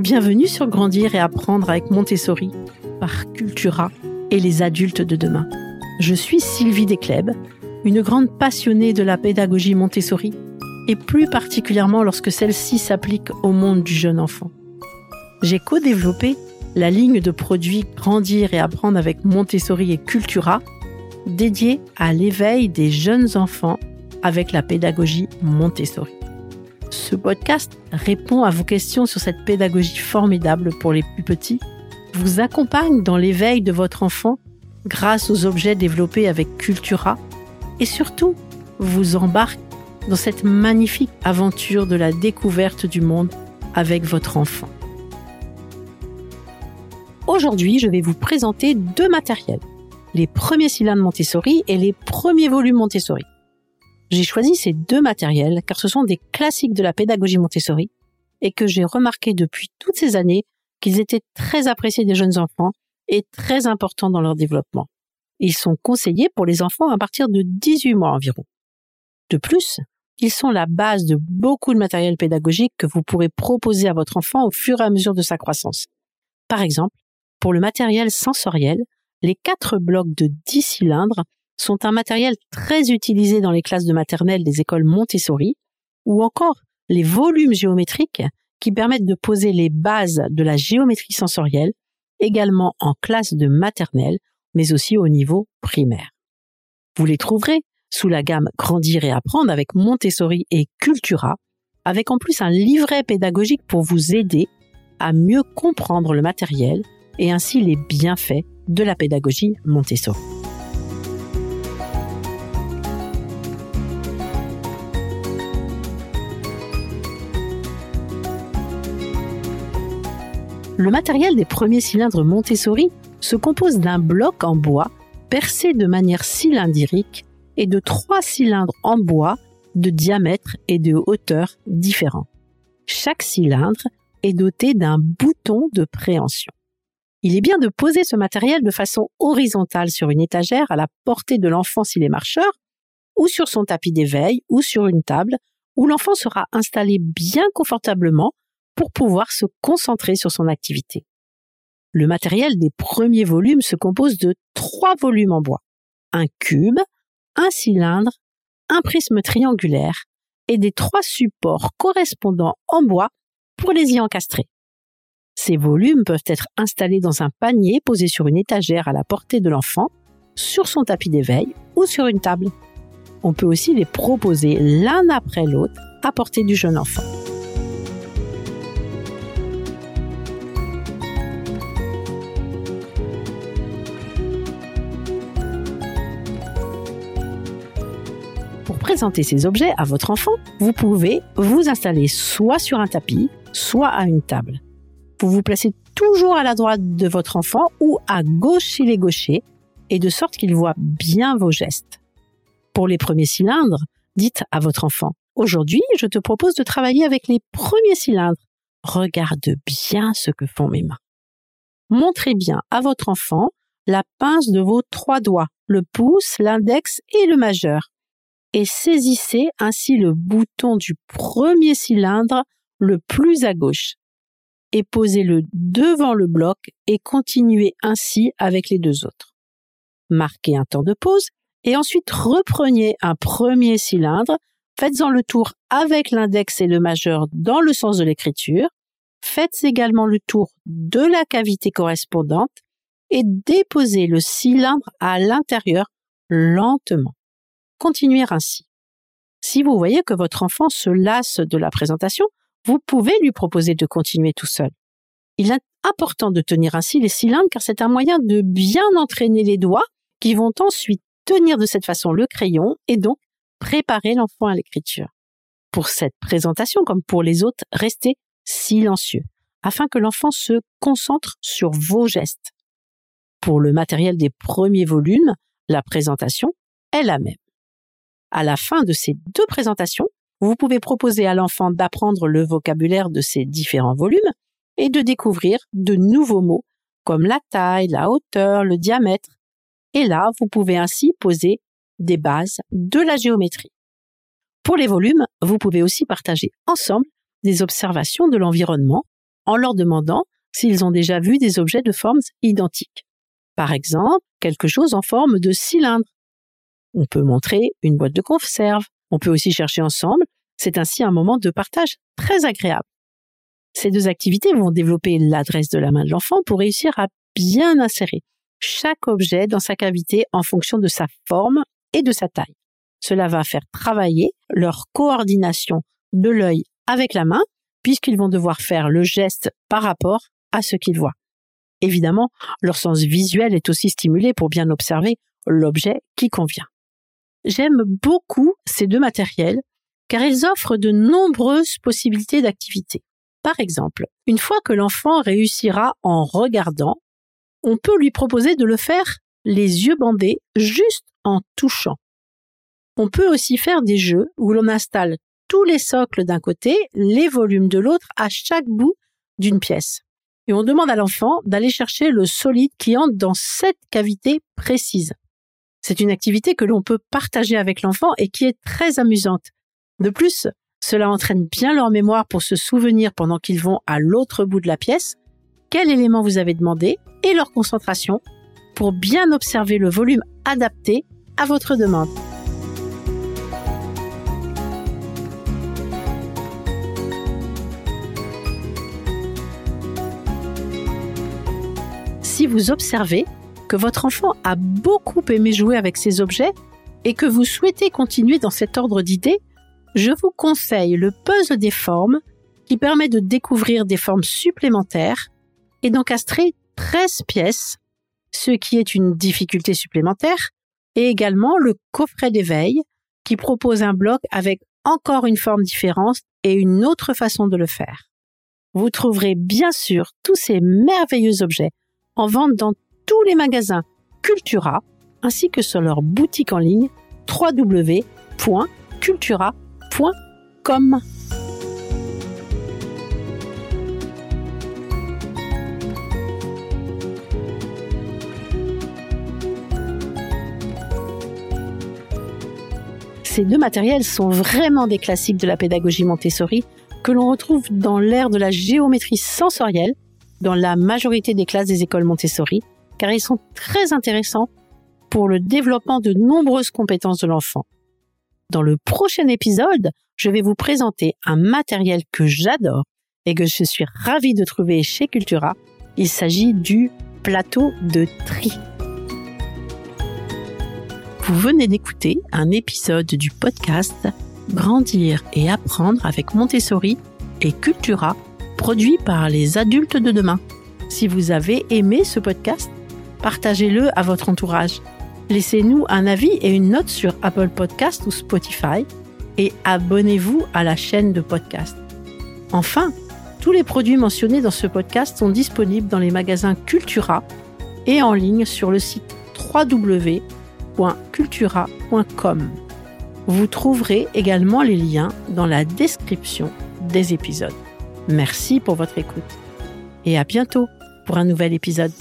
Bienvenue sur Grandir et apprendre avec Montessori par Cultura et les adultes de demain. Je suis Sylvie Descleb, une grande passionnée de la pédagogie Montessori et plus particulièrement lorsque celle-ci s'applique au monde du jeune enfant. J'ai co-développé la ligne de produits Grandir et apprendre avec Montessori et Cultura dédiée à l'éveil des jeunes enfants avec la pédagogie Montessori. Ce podcast répond à vos questions sur cette pédagogie formidable pour les plus petits, vous accompagne dans l'éveil de votre enfant grâce aux objets développés avec Cultura et surtout vous embarque dans cette magnifique aventure de la découverte du monde avec votre enfant. Aujourd'hui, je vais vous présenter deux matériels, les premiers cylindres Montessori et les premiers volumes Montessori. J'ai choisi ces deux matériels car ce sont des classiques de la pédagogie Montessori et que j'ai remarqué depuis toutes ces années qu'ils étaient très appréciés des jeunes enfants et très importants dans leur développement. Ils sont conseillés pour les enfants à partir de 18 mois environ. De plus, ils sont la base de beaucoup de matériel pédagogique que vous pourrez proposer à votre enfant au fur et à mesure de sa croissance. Par exemple, pour le matériel sensoriel, les quatre blocs de 10 cylindres sont un matériel très utilisé dans les classes de maternelle des écoles Montessori, ou encore les volumes géométriques qui permettent de poser les bases de la géométrie sensorielle, également en classe de maternelle, mais aussi au niveau primaire. Vous les trouverez sous la gamme Grandir et apprendre avec Montessori et Cultura, avec en plus un livret pédagogique pour vous aider à mieux comprendre le matériel et ainsi les bienfaits de la pédagogie Montessori. Le matériel des premiers cylindres Montessori se compose d'un bloc en bois percé de manière cylindrique et de trois cylindres en bois de diamètre et de hauteur différents. Chaque cylindre est doté d'un bouton de préhension. Il est bien de poser ce matériel de façon horizontale sur une étagère à la portée de l'enfant s'il est marcheur, ou sur son tapis d'éveil, ou sur une table, où l'enfant sera installé bien confortablement pour pouvoir se concentrer sur son activité. Le matériel des premiers volumes se compose de trois volumes en bois, un cube, un cylindre, un prisme triangulaire et des trois supports correspondants en bois pour les y encastrer. Ces volumes peuvent être installés dans un panier posé sur une étagère à la portée de l'enfant, sur son tapis d'éveil ou sur une table. On peut aussi les proposer l'un après l'autre à portée du jeune enfant. Présenter ces objets à votre enfant, vous pouvez vous installer soit sur un tapis, soit à une table. Vous vous placez toujours à la droite de votre enfant ou à gauche s'il est gaucher, et de sorte qu'il voit bien vos gestes. Pour les premiers cylindres, dites à votre enfant, aujourd'hui, je te propose de travailler avec les premiers cylindres. Regarde bien ce que font mes mains. Montrez bien à votre enfant la pince de vos trois doigts, le pouce, l'index et le majeur et saisissez ainsi le bouton du premier cylindre le plus à gauche. Et posez-le devant le bloc et continuez ainsi avec les deux autres. Marquez un temps de pause et ensuite reprenez un premier cylindre, faites-en le tour avec l'index et le majeur dans le sens de l'écriture, faites également le tour de la cavité correspondante et déposez le cylindre à l'intérieur lentement continuer ainsi. Si vous voyez que votre enfant se lasse de la présentation, vous pouvez lui proposer de continuer tout seul. Il est important de tenir ainsi les cylindres car c'est un moyen de bien entraîner les doigts qui vont ensuite tenir de cette façon le crayon et donc préparer l'enfant à l'écriture. Pour cette présentation, comme pour les autres, restez silencieux afin que l'enfant se concentre sur vos gestes. Pour le matériel des premiers volumes, la présentation est la même. À la fin de ces deux présentations, vous pouvez proposer à l'enfant d'apprendre le vocabulaire de ces différents volumes et de découvrir de nouveaux mots comme la taille, la hauteur, le diamètre. Et là, vous pouvez ainsi poser des bases de la géométrie. Pour les volumes, vous pouvez aussi partager ensemble des observations de l'environnement en leur demandant s'ils ont déjà vu des objets de formes identiques. Par exemple, quelque chose en forme de cylindre. On peut montrer une boîte de conserve. On peut aussi chercher ensemble. C'est ainsi un moment de partage très agréable. Ces deux activités vont développer l'adresse de la main de l'enfant pour réussir à bien insérer chaque objet dans sa cavité en fonction de sa forme et de sa taille. Cela va faire travailler leur coordination de l'œil avec la main puisqu'ils vont devoir faire le geste par rapport à ce qu'ils voient. Évidemment, leur sens visuel est aussi stimulé pour bien observer l'objet qui convient. J'aime beaucoup ces deux matériels car ils offrent de nombreuses possibilités d'activité. Par exemple, une fois que l'enfant réussira en regardant, on peut lui proposer de le faire les yeux bandés juste en touchant. On peut aussi faire des jeux où l'on installe tous les socles d'un côté, les volumes de l'autre à chaque bout d'une pièce. Et on demande à l'enfant d'aller chercher le solide qui entre dans cette cavité précise. C'est une activité que l'on peut partager avec l'enfant et qui est très amusante. De plus, cela entraîne bien leur mémoire pour se souvenir pendant qu'ils vont à l'autre bout de la pièce quel élément vous avez demandé et leur concentration pour bien observer le volume adapté à votre demande. si vous observez votre enfant a beaucoup aimé jouer avec ces objets et que vous souhaitez continuer dans cet ordre d'idées, je vous conseille le puzzle des formes qui permet de découvrir des formes supplémentaires et d'encastrer 13 pièces, ce qui est une difficulté supplémentaire, et également le coffret d'éveil qui propose un bloc avec encore une forme différente et une autre façon de le faire. Vous trouverez bien sûr tous ces merveilleux objets en vente dans les magasins Cultura ainsi que sur leur boutique en ligne www.cultura.com. Ces deux matériels sont vraiment des classiques de la pédagogie Montessori que l'on retrouve dans l'ère de la géométrie sensorielle dans la majorité des classes des écoles Montessori, car ils sont très intéressants pour le développement de nombreuses compétences de l'enfant. Dans le prochain épisode, je vais vous présenter un matériel que j'adore et que je suis ravie de trouver chez Cultura. Il s'agit du plateau de tri. Vous venez d'écouter un épisode du podcast Grandir et apprendre avec Montessori et Cultura produit par les adultes de demain. Si vous avez aimé ce podcast, partagez-le à votre entourage. Laissez-nous un avis et une note sur Apple Podcast ou Spotify et abonnez-vous à la chaîne de podcast. Enfin, tous les produits mentionnés dans ce podcast sont disponibles dans les magasins Cultura et en ligne sur le site www.cultura.com. Vous trouverez également les liens dans la description des épisodes. Merci pour votre écoute et à bientôt pour un nouvel épisode.